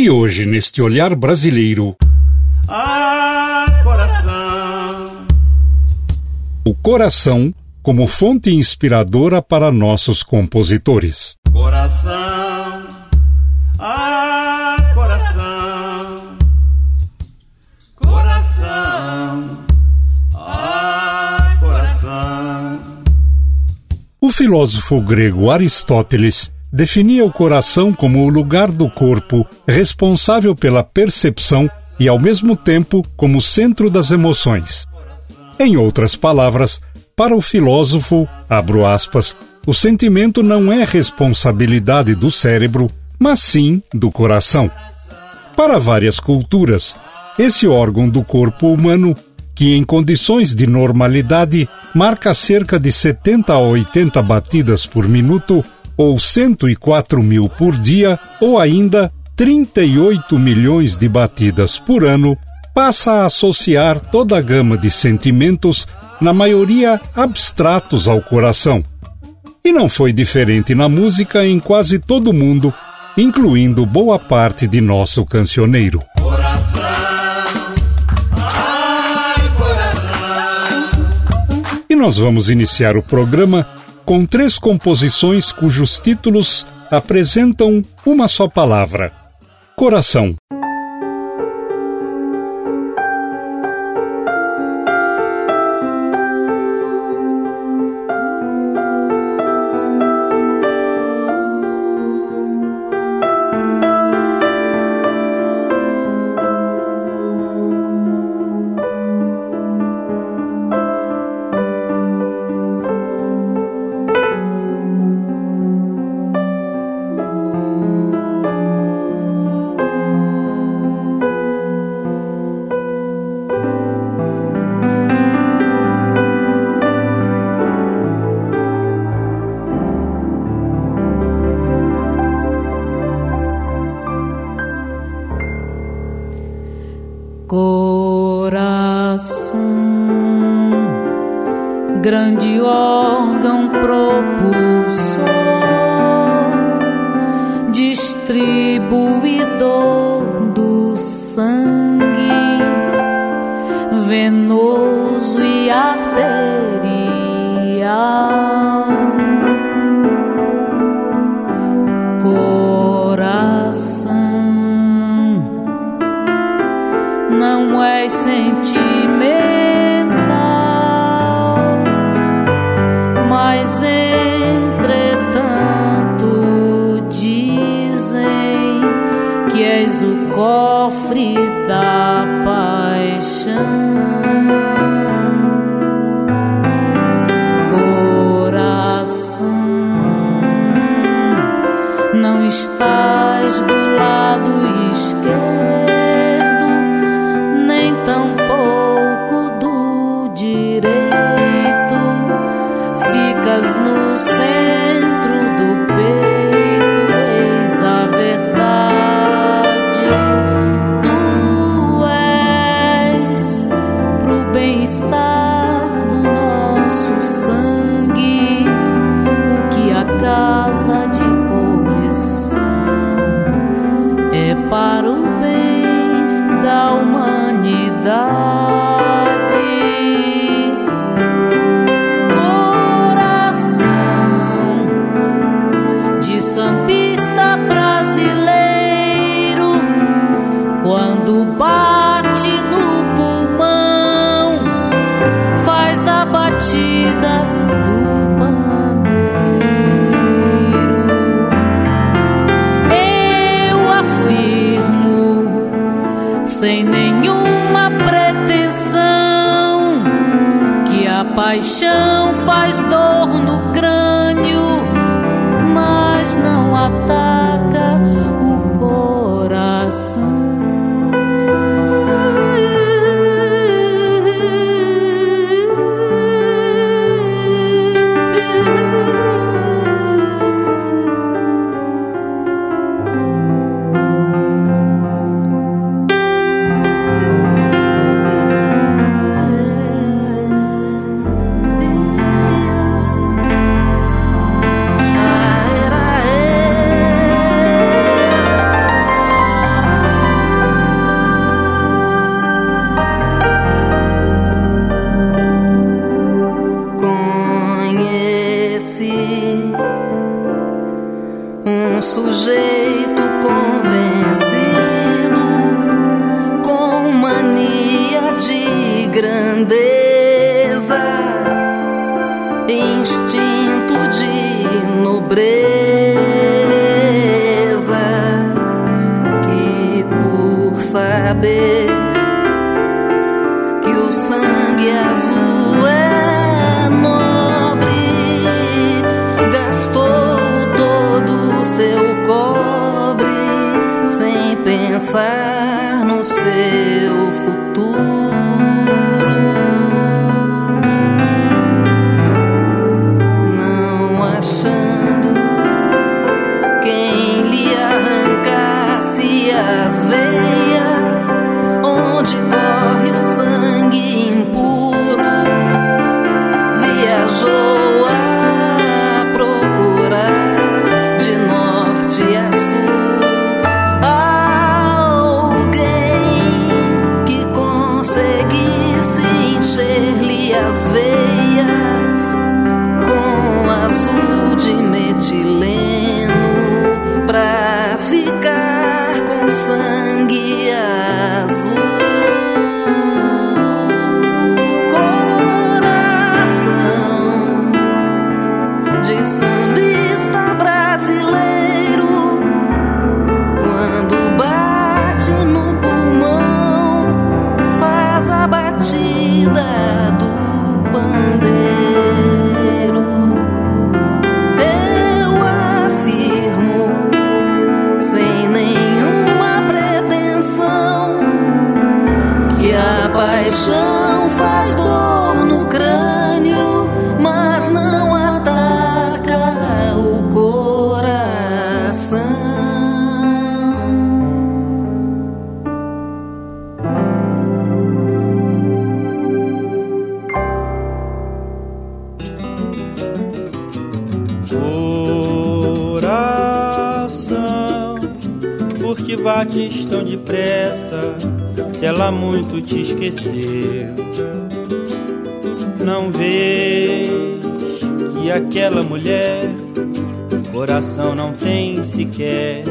E hoje, neste olhar brasileiro. Ah, coração! O coração como fonte inspiradora para nossos compositores. Coração! Ah, coração! Coração! Ah, coração! O filósofo grego Aristóteles definia o coração como o lugar do corpo responsável pela percepção e, ao mesmo tempo, como centro das emoções. Em outras palavras, para o filósofo, abro aspas, o sentimento não é responsabilidade do cérebro, mas sim do coração. Para várias culturas, esse órgão do corpo humano, que em condições de normalidade marca cerca de 70 a 80 batidas por minuto, ou 104 mil por dia, ou ainda 38 milhões de batidas por ano, passa a associar toda a gama de sentimentos, na maioria abstratos ao coração. E não foi diferente na música em quase todo o mundo, incluindo boa parte de nosso cancioneiro. Coração! Ai, coração! E nós vamos iniciar o programa com três composições cujos títulos apresentam uma só palavra: coração. O cofre da paixão. Te esqueceu, não vês que aquela mulher coração não tem sequer.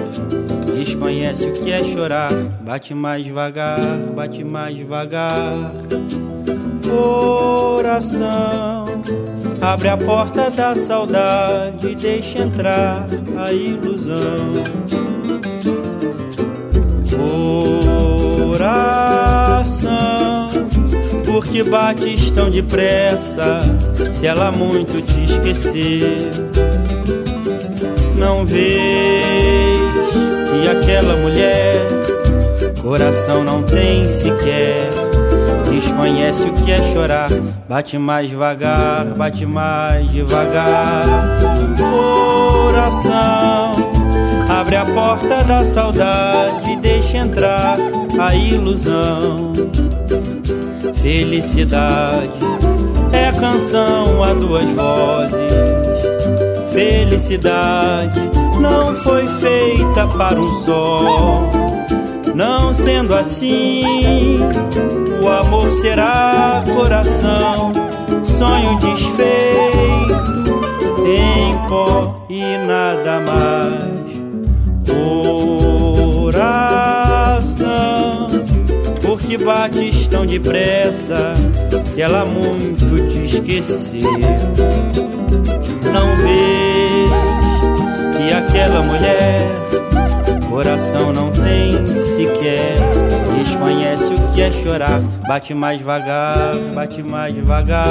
Desconhece o que é chorar, bate mais devagar, bate mais devagar. Coração, abre a porta da saudade, deixa entrar a ilusão. Que bates tão depressa? Se ela muito te esquecer, não vês que aquela mulher coração não tem sequer. Desconhece o que é chorar, bate mais devagar, bate mais devagar. Coração, abre a porta da saudade, deixa entrar a ilusão. Felicidade é canção a duas vozes. Felicidade não foi feita para um só. Não sendo assim, o amor será coração, sonho desfeito em pó e nada mais. Bates tão depressa? Se ela muito te esqueceu, não vês que aquela mulher coração não tem sequer. Desconhece o que é chorar, bate mais devagar, bate mais devagar.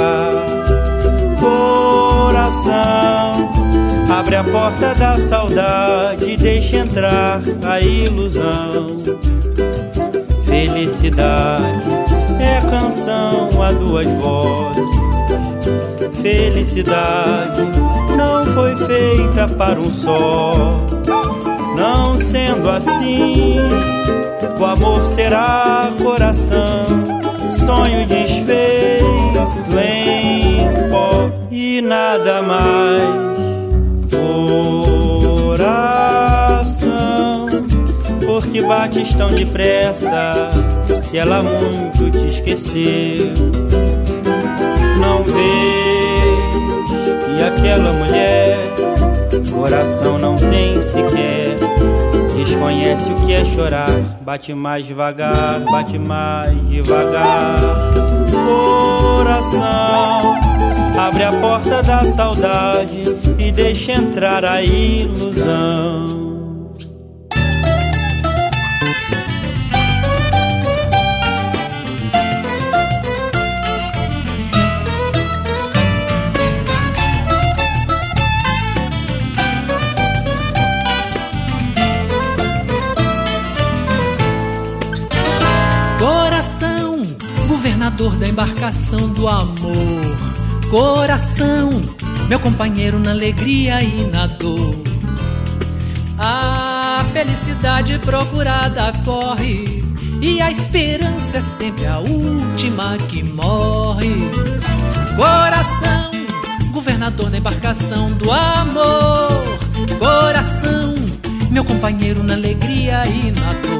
Coração, abre a porta da saudade, deixa entrar a ilusão. Felicidade é canção a duas vozes. Felicidade não foi feita para um só. Não sendo assim, o amor será coração, sonho desfeito em pó e nada mais. Coração, que bates tão depressa? Se ela muito te esqueceu, não vês que aquela mulher coração não tem sequer. desconhece o que é chorar. Bate mais devagar, bate mais devagar. Coração, abre a porta da saudade e deixa entrar a ilusão. Governador da embarcação do amor. Coração, meu companheiro na alegria e na dor. A felicidade procurada corre, e a esperança é sempre a última que morre. Coração, governador da embarcação do amor. Coração, meu companheiro na alegria e na dor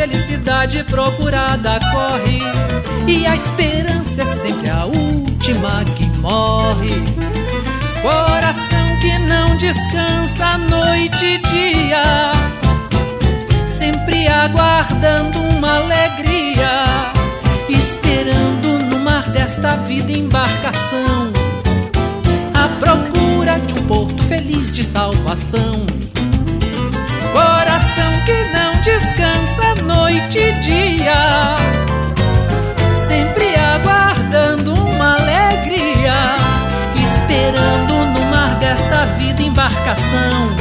felicidade procurada corre e a esperança é sempre a última que morre. Coração que não descansa noite e dia, sempre aguardando uma alegria, esperando no mar desta vida embarcação, à procura de um porto feliz de salvação. Embarcação,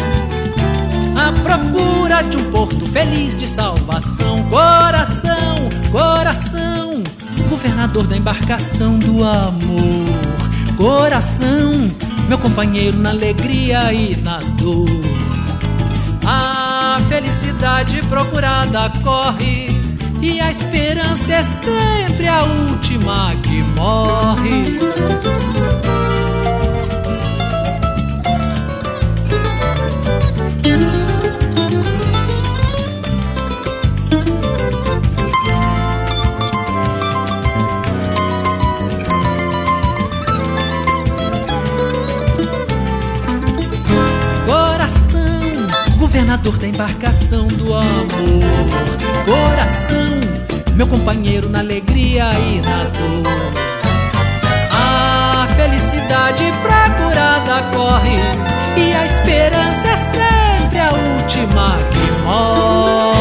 procura de um porto feliz de salvação. Coração, coração, governador da embarcação do amor. Coração, meu companheiro na alegria e na dor. Ah, felicidade procurada corre e a esperança é sempre a última que morre. Governador da embarcação do amor. Coração, meu companheiro na alegria e na dor. A felicidade procurada corre e a esperança é sempre a última que morre.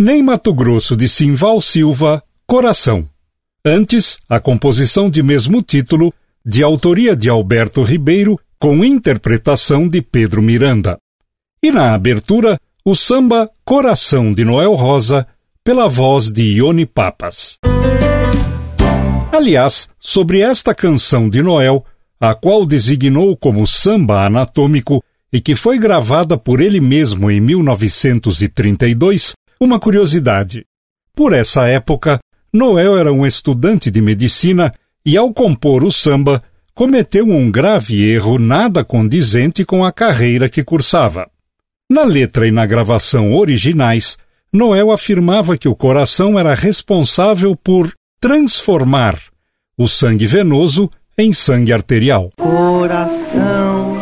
Nem Mato Grosso de Simval Silva, Coração. Antes, a composição de mesmo título, de autoria de Alberto Ribeiro, com interpretação de Pedro Miranda. E na abertura, o samba Coração de Noel Rosa, pela voz de Ione Papas. Aliás, sobre esta canção de Noel, a qual designou como samba anatômico e que foi gravada por ele mesmo em 1932, uma curiosidade: por essa época, Noel era um estudante de medicina e, ao compor o samba, cometeu um grave erro nada condizente com a carreira que cursava. Na letra e na gravação originais, Noel afirmava que o coração era responsável por transformar o sangue venoso em sangue arterial. Coração,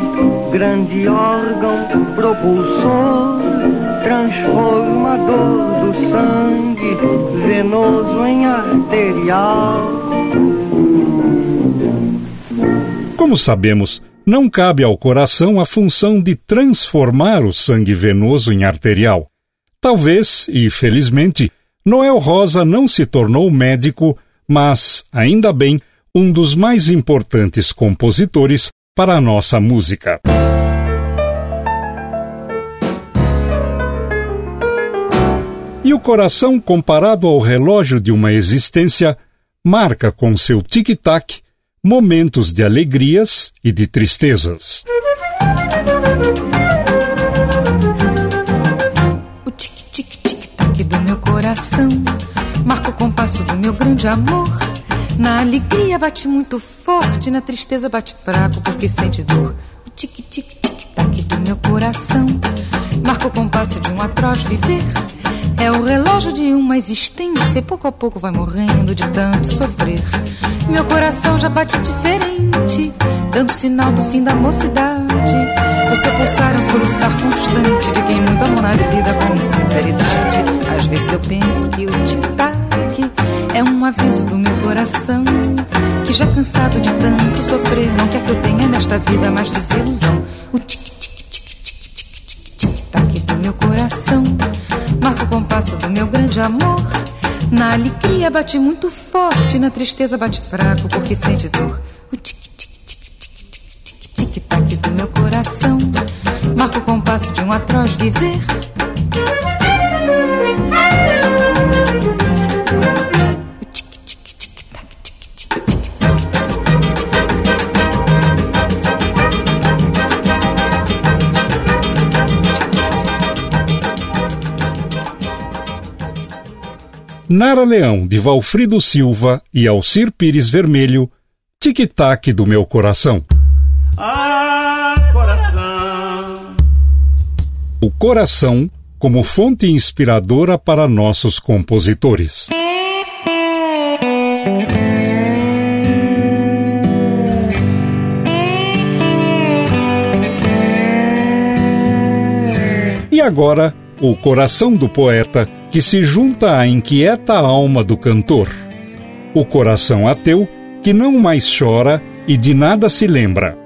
grande órgão propulsor transformador do sangue venoso em arterial. Como sabemos, não cabe ao coração a função de transformar o sangue venoso em arterial. Talvez, e felizmente, Noel Rosa não se tornou médico, mas, ainda bem, um dos mais importantes compositores para a nossa música. E o coração, comparado ao relógio de uma existência, marca com seu tic-tac momentos de alegrias e de tristezas. O tic-tic-tic-tac do meu coração marca o compasso do meu grande amor. Na alegria bate muito forte, na tristeza bate fraco porque sente dor. O tic-tic-tic-tac do meu coração marca o compasso de um atroz viver. É o relógio de uma existência, pouco a pouco vai morrendo de tanto sofrer. Meu coração já bate diferente, dando sinal do fim da mocidade. Seu pulsar é um soluçar constante de quem muito amou na vida com sinceridade. Às vezes eu penso que o tic-tac é um aviso do meu coração que já cansado de tanto sofrer não quer que eu tenha nesta vida mais desilusão. O tic tic tic tic tic tic tic tac do meu coração marca o compasso do meu grande amor. Na alegria bate muito forte, na tristeza bate fraco porque sente dor. O tic tic tic tic tic tic tic tac do meu coração marca o compasso de um atroz viver. Nara Leão, de Valfrido Silva e Alcir Pires Vermelho, Tic-Tac do Meu Coração. Ah, coração. O coração como fonte inspiradora para nossos compositores. E agora, o coração do poeta que se junta à inquieta alma do cantor. O coração ateu que não mais chora e de nada se lembra.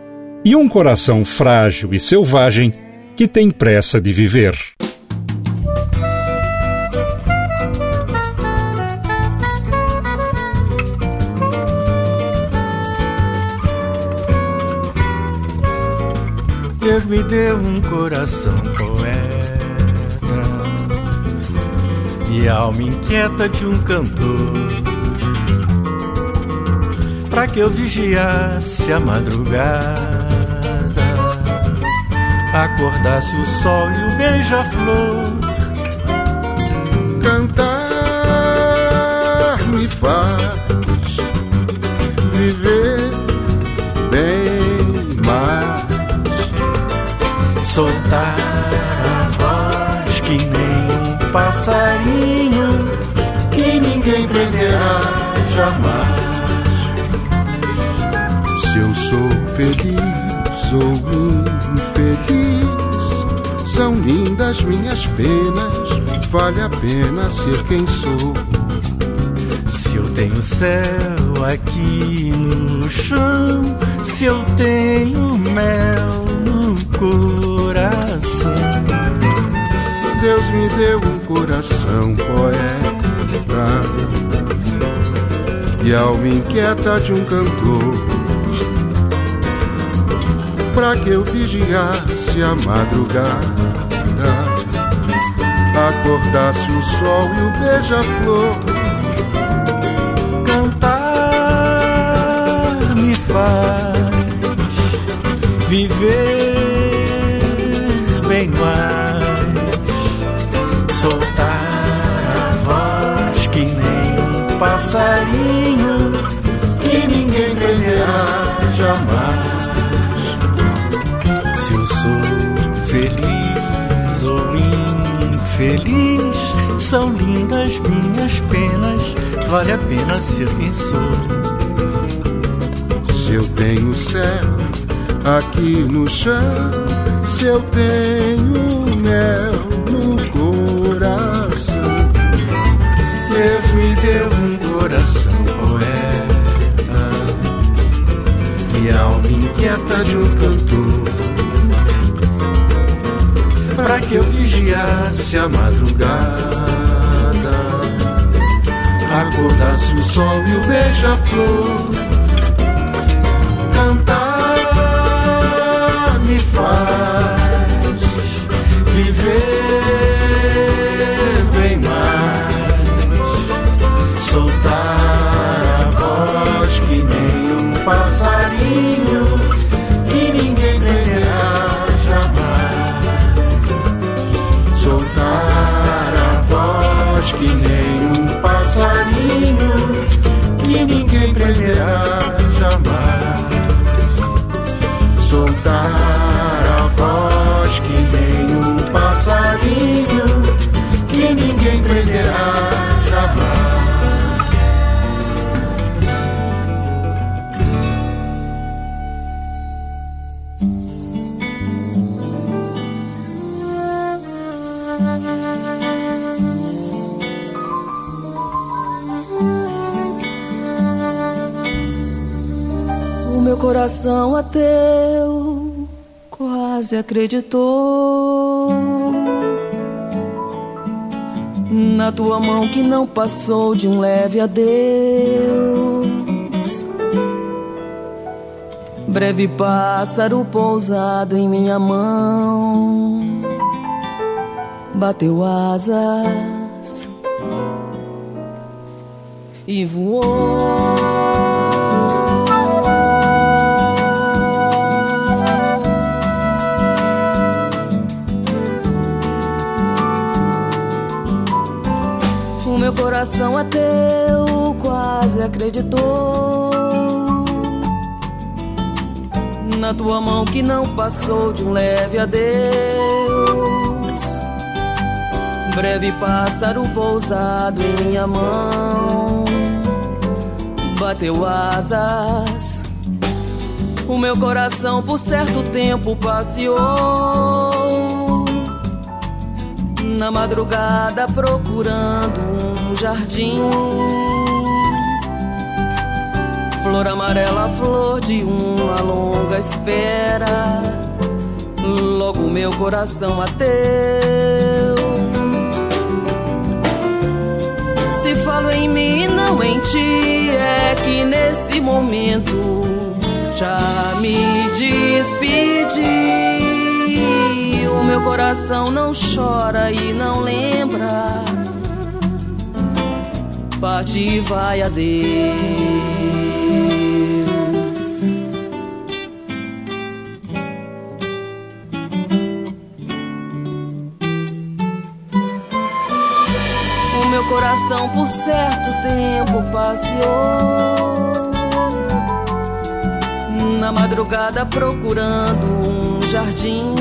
E um coração frágil e selvagem que tem pressa de viver. Deus me deu um coração poeta e alma inquieta de um cantor. Pra que eu vigiasse a madrugada, acordasse o sol e o beija-flor. Cantar me faz viver bem mais. Soltar jamais. Se eu sou feliz ou infeliz, são lindas minhas penas, vale a pena ser quem sou. Se eu tenho céu aqui no chão, se eu tenho mel no coração. Deus me deu um coração poeta e alma inquieta de um cantor. Pra que eu vigiasse a madrugada, acordasse o sol e o beija-flor. Cantar me faz viver bem mais. Soltar infeliz, são lindas minhas penas, vale a pena ser quem sou. Se eu tenho céu aqui no chão, se eu tenho mel no coração, Deus me deu um coração poeta e alma inquieta de um cantor. Que eu vigiasse a madrugada, acordasse o sol e o beija-flor. Cantar me faz viver O meu coração ateu quase acreditou na tua mão que não passou de um leve adeus. Breve pássaro pousado em minha mão bateu asas e voou. meu coração ateu quase acreditou na tua mão que não passou de um leve adeus. Breve pássaro pousado em minha mão bateu asas. O meu coração por certo tempo passeou na madrugada procurando um jardim. Flor amarela, flor de uma longa espera. Logo meu coração ateu. Se falo em mim, não em ti, é que nesse momento já me despedi o meu coração não chora e não lembra. Parte e vai a por certo tempo passeou na madrugada procurando um jardim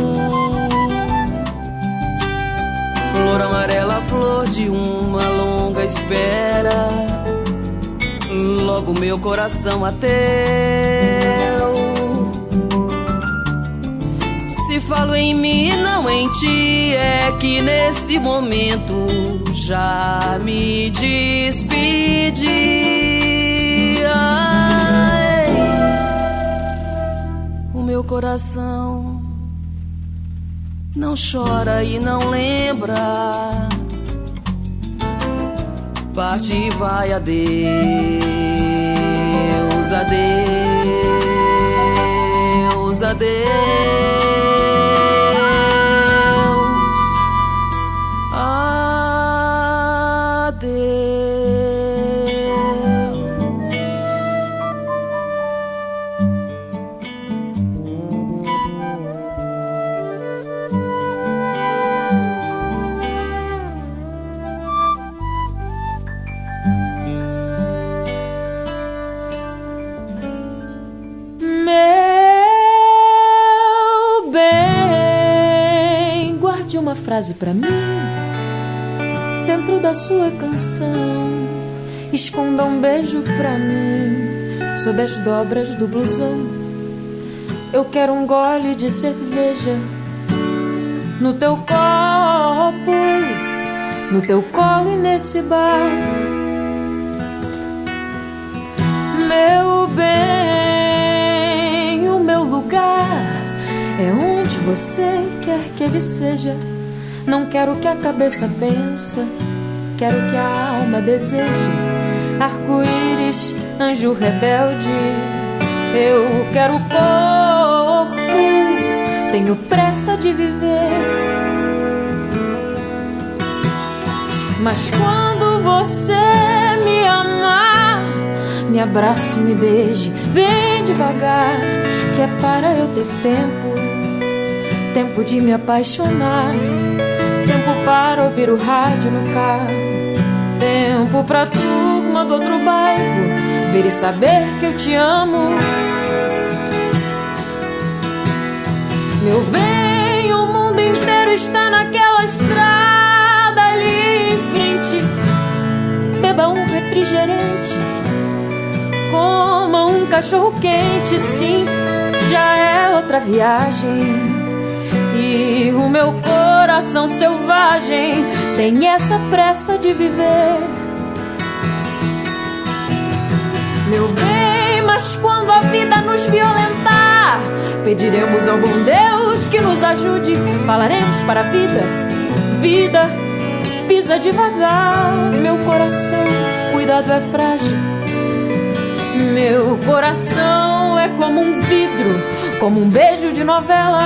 Flor amarela, flor de uma longa espera. Logo meu coração ateu. Se falo em mim, não em ti, é que nesse momento já me despedi. Ai, o meu coração não chora e não lembra. Parte e vai, adeus, adeus, adeus. Frase para mim dentro da sua canção. Esconda um beijo pra mim sob as dobras do blusão. Eu quero um gole de cerveja no teu copo, no teu colo e nesse bar. Meu bem, o meu lugar é onde você quer que ele seja. Não quero que a cabeça pensa, quero que a alma deseje. Arco-íris, anjo rebelde, eu quero corpo, tenho pressa de viver. Mas quando você me amar, me abrace, me beije, bem devagar, que é para eu ter tempo, tempo de me apaixonar Tempo para ouvir o rádio no carro. Tempo pra turma do outro bairro ver e saber que eu te amo. Meu bem, o mundo inteiro está naquela estrada ali em frente. Beba um refrigerante, coma um cachorro quente, sim, já é outra viagem. O meu coração selvagem tem essa pressa de viver. Meu bem, mas quando a vida nos viola Pediremos ao bom Deus que nos ajude. Falaremos para a vida, vida, pisa devagar. Meu coração, cuidado é frágil. Meu coração é como um vidro, como um beijo de novela.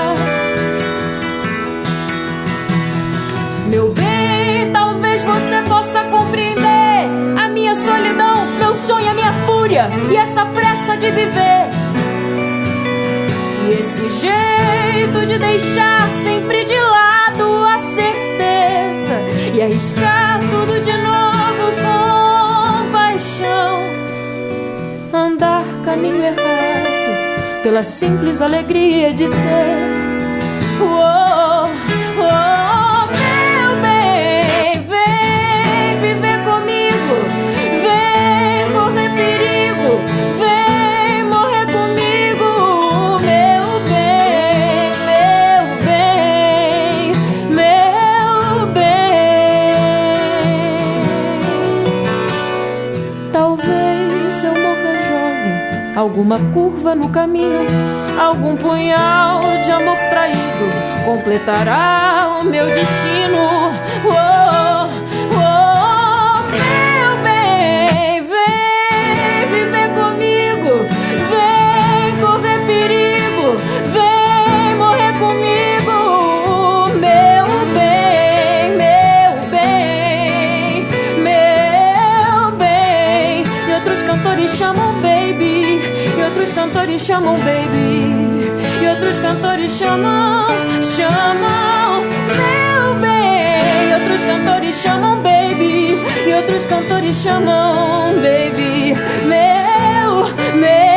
Meu bem, talvez você possa compreender a minha solidão, meu sonho, a minha fúria e essa pressa de viver. E esse jeito de deixar sempre de lado a certeza e arriscar tudo de novo com paixão. Andar caminho errado pela simples alegria de ser. Alguma curva no caminho, algum punhal de amor traído completará o meu destino. Chamam baby. E outros cantores chamam, chamam meu bem. Outros cantores chamam baby. E outros cantores chamam baby. Meu, meu,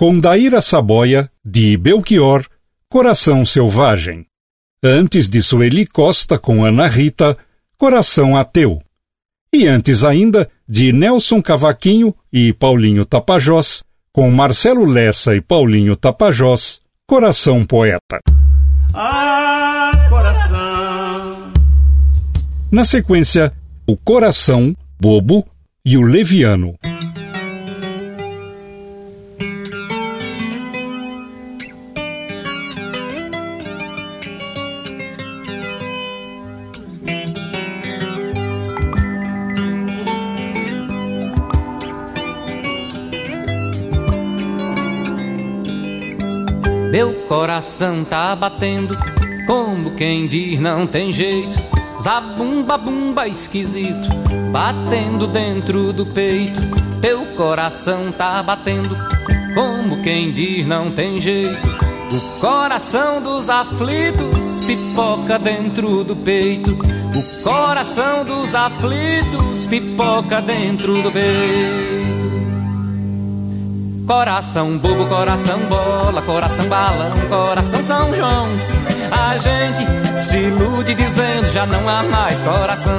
Com Daíra Saboia, de Belchior, Coração Selvagem. Antes de Sueli Costa com Ana Rita, Coração Ateu. E antes ainda, de Nelson Cavaquinho e Paulinho Tapajós, com Marcelo Lessa e Paulinho Tapajós, Coração Poeta. Ah, coração. Na sequência, o Coração, Bobo e o Leviano. Meu coração tá batendo, como quem diz não tem jeito. Zabumba bumba esquisito, batendo dentro do peito. Teu coração tá batendo, como quem diz não tem jeito. O coração dos aflitos pipoca dentro do peito. O coração dos aflitos pipoca dentro do peito. Coração bobo, coração bola, coração balão, coração São João. A gente se ilude dizendo já não há mais coração.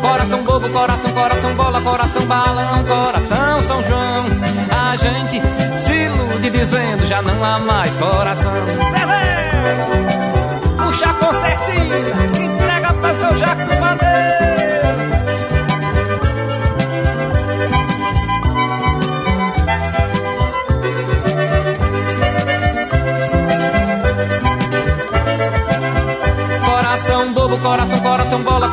Coração bobo, coração, coração bola, coração balão, coração São João. A gente se ilude dizendo já não há mais coração. Puxa com certeza, entrega pra do Bandeira.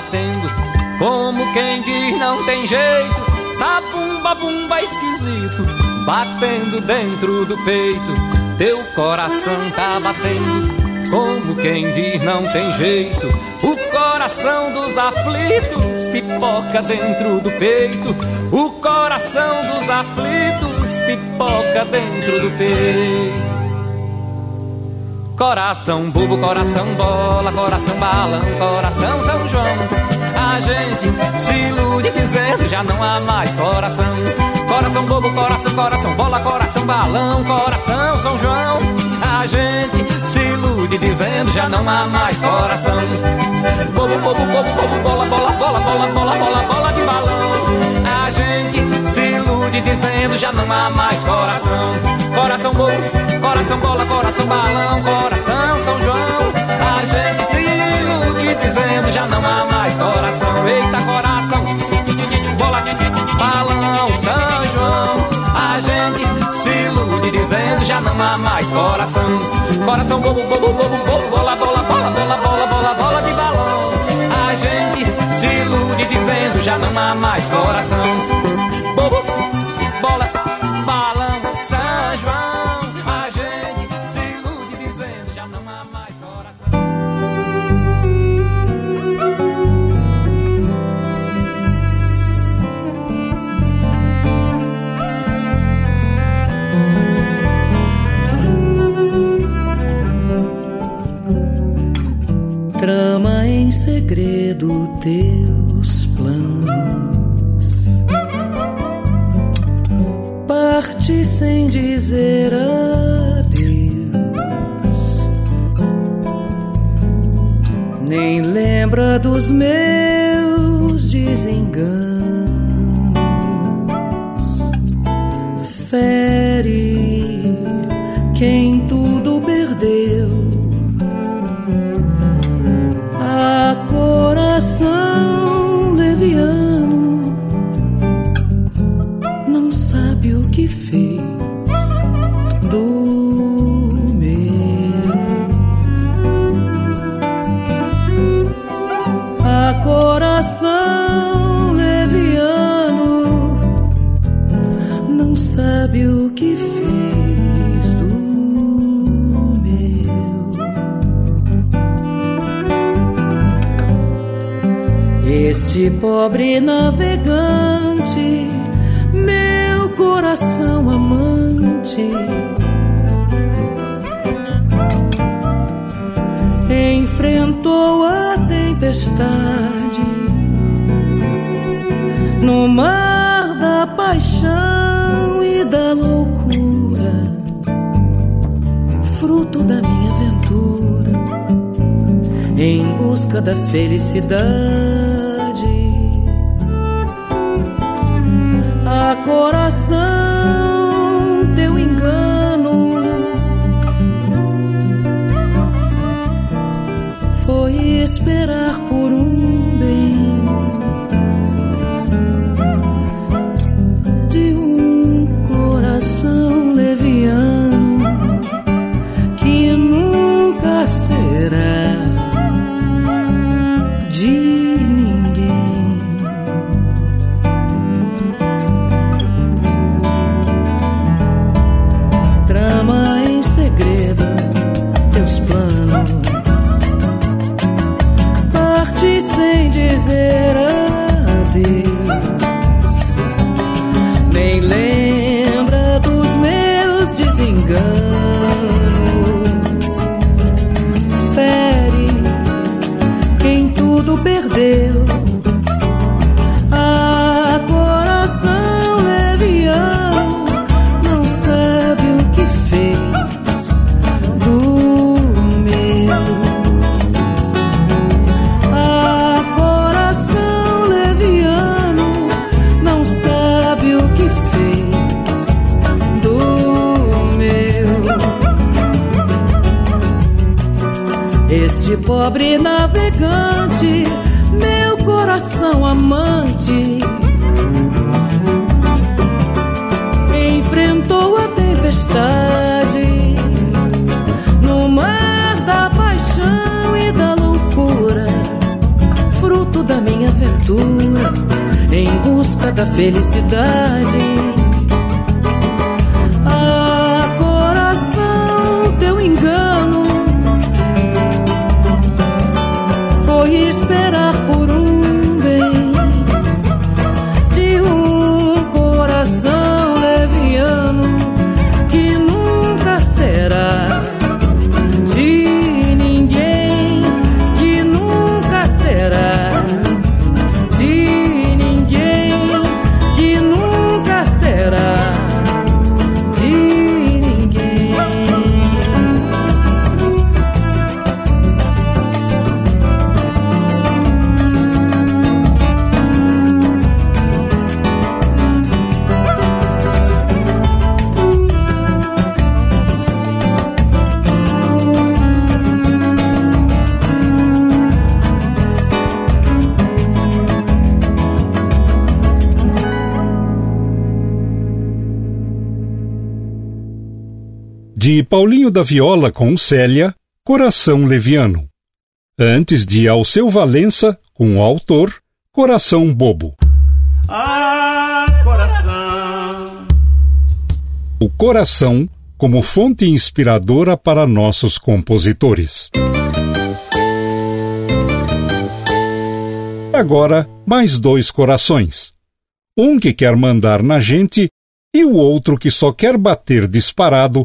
Batendo, como quem diz não tem jeito. Sabumba bumba esquisito, batendo dentro do peito. teu coração tá batendo, como quem diz não tem jeito. O coração dos aflitos pipoca dentro do peito. O coração dos aflitos pipoca dentro do peito. Coração bobo, coração bola, coração balão, coração São João. A gente se ilude dizendo já não há mais coração. Coração bobo, coração, coração bola, coração balão, coração São João. A gente se ilude dizendo já não há mais coração. Bobo, bobo, bobo, bobo, bola, bola, bola, bola, bola, bola, bola de balão. A gente se ilude dizendo já não há mais coração. Coração bobo, coração bola, coração balão, coração São João. A gente se ilude dizendo já não há mais coração. Eita coração, bola, balão, São João. A gente se ilude dizendo já não há mais coração. Coração bobo, bobo, bobo, bobo, bola, bola, bola, bola, bola, bola, bola de balão. A gente se ilude dizendo já não há mais coração. Bobo, sem dizer adeus. Nem lembra dos meus desenganos. Fere felicidade. Paulinho da Viola com Célia, Coração Leviano. Antes de Alceu Valença, com o autor, Coração Bobo. Ah, coração. O coração como fonte inspiradora para nossos compositores. Agora, mais dois corações. Um que quer mandar na gente e o outro que só quer bater disparado,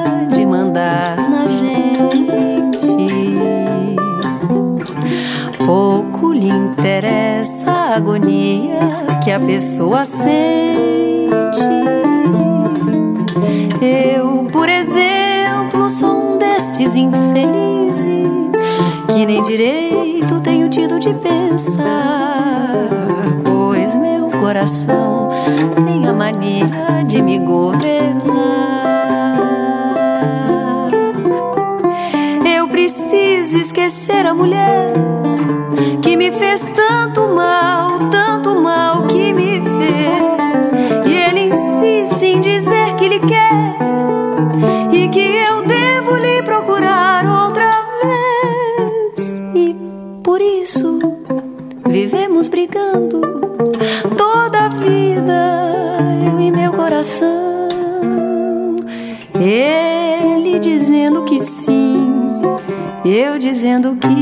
que a pessoa sente. Eu, por exemplo, sou um desses infelizes que nem direito tenho tido de pensar, pois meu coração tem a mania de me governar. Eu preciso esquecer a mulher que me fez tanto mal, tanto mal que me fez. E ele insiste em dizer que lhe quer e que eu devo lhe procurar outra vez. E por isso vivemos brigando toda a vida, eu e meu coração. Ele dizendo que sim, eu dizendo que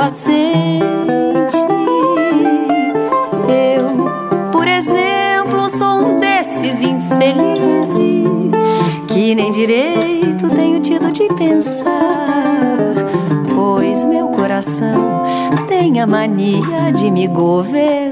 a pessoa sente. Eu, por exemplo, sou um desses infelizes que nem direito tenho tido de pensar, pois meu coração tem a mania de me governar.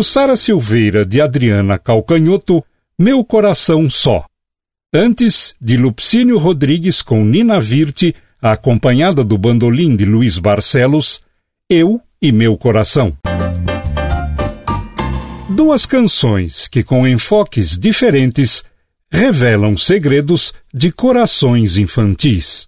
Jussara Silveira de Adriana Calcanhoto, Meu Coração Só. Antes, de Lupcínio Rodrigues com Nina Virte, acompanhada do bandolim de Luiz Barcelos, Eu e Meu Coração. Duas canções que, com enfoques diferentes, revelam segredos de corações infantis.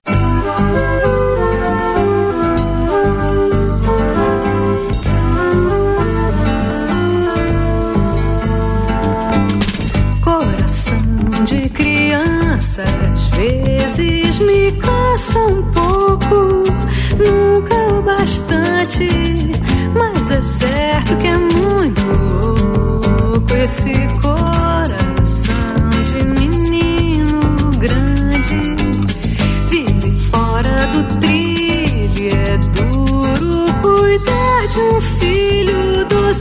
vezes me cansa um pouco, nunca o bastante, mas é certo que é muito louco esse coração de menino grande. Vive fora do trilho, é duro cuidar de um filho do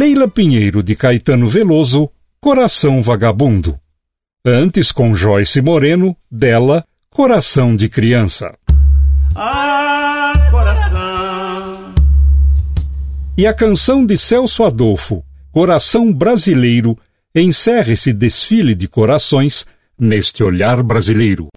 Leila Pinheiro de Caetano Veloso, Coração Vagabundo. Antes com Joyce Moreno, dela, Coração de Criança. Ah, coração. E a canção de Celso Adolfo, Coração Brasileiro, encerra esse desfile de corações neste olhar brasileiro.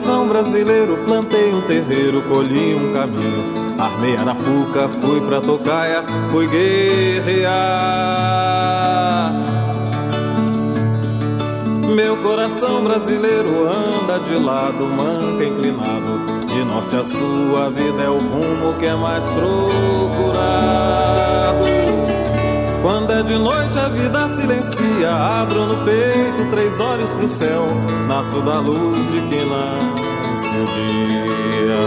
Coração brasileiro plantei um terreiro, colhi um caminho. Armei arapuca, fui pra tocaia, fui guerrear. Meu coração brasileiro anda de lado, manca inclinado. De norte a sul, a vida é o rumo que é mais procurado. Quando é de noite a vida silencia, abro no peito três olhos pro céu, nasço da luz de que nasce o dia.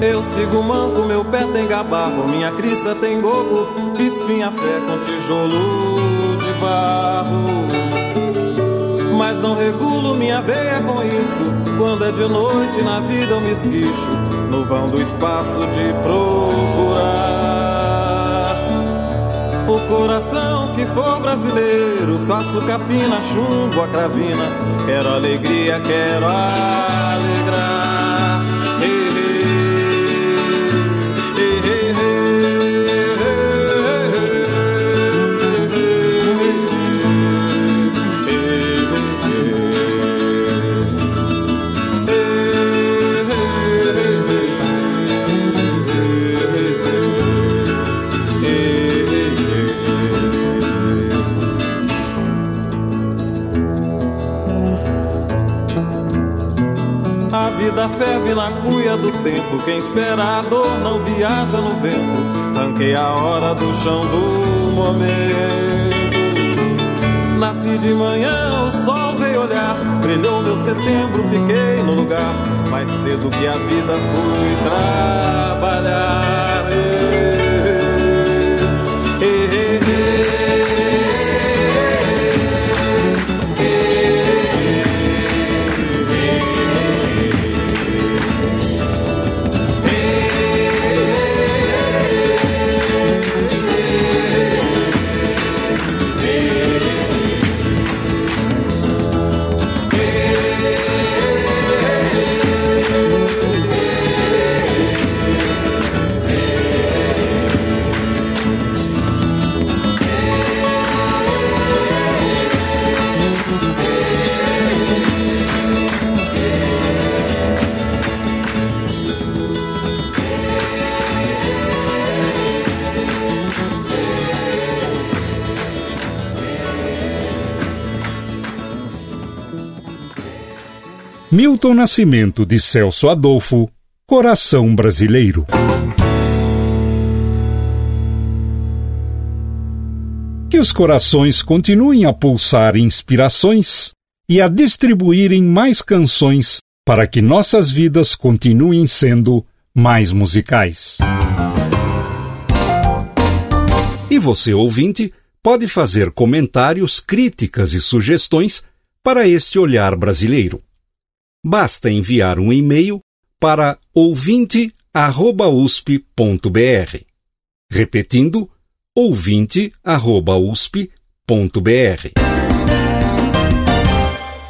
Eu sigo manco, meu pé tem gabarro, minha crista tem gogo, fiz minha fé com tijolo de barro mas não regulo minha veia com isso. Quando é de noite na vida eu me esguicho no vão do espaço de procurar. O coração que for brasileiro, faço capina, chumbo, a cravina. Quero alegria, quero alegrar. Ferve na cuia do tempo. Quem espera a dor não viaja no vento. Ranquei a hora do chão do momento. Nasci de manhã, o sol veio olhar. Brilhou meu setembro, fiquei no lugar. Mais cedo que a vida fui trabalhar. Milton Nascimento de Celso Adolfo, Coração Brasileiro. Que os corações continuem a pulsar inspirações e a distribuírem mais canções para que nossas vidas continuem sendo mais musicais. E você, ouvinte, pode fazer comentários, críticas e sugestões para este olhar brasileiro basta enviar um e-mail para ouvinte@usp.br. Repetindo, ouvinte@usp.br.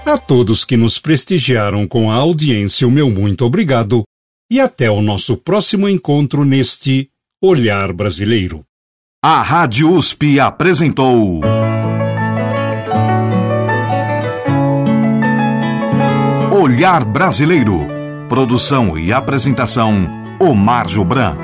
A todos que nos prestigiaram com a audiência, o meu muito obrigado e até o nosso próximo encontro neste Olhar Brasileiro. A Rádio USP apresentou Olhar Brasileiro. Produção e apresentação Omar Jobran.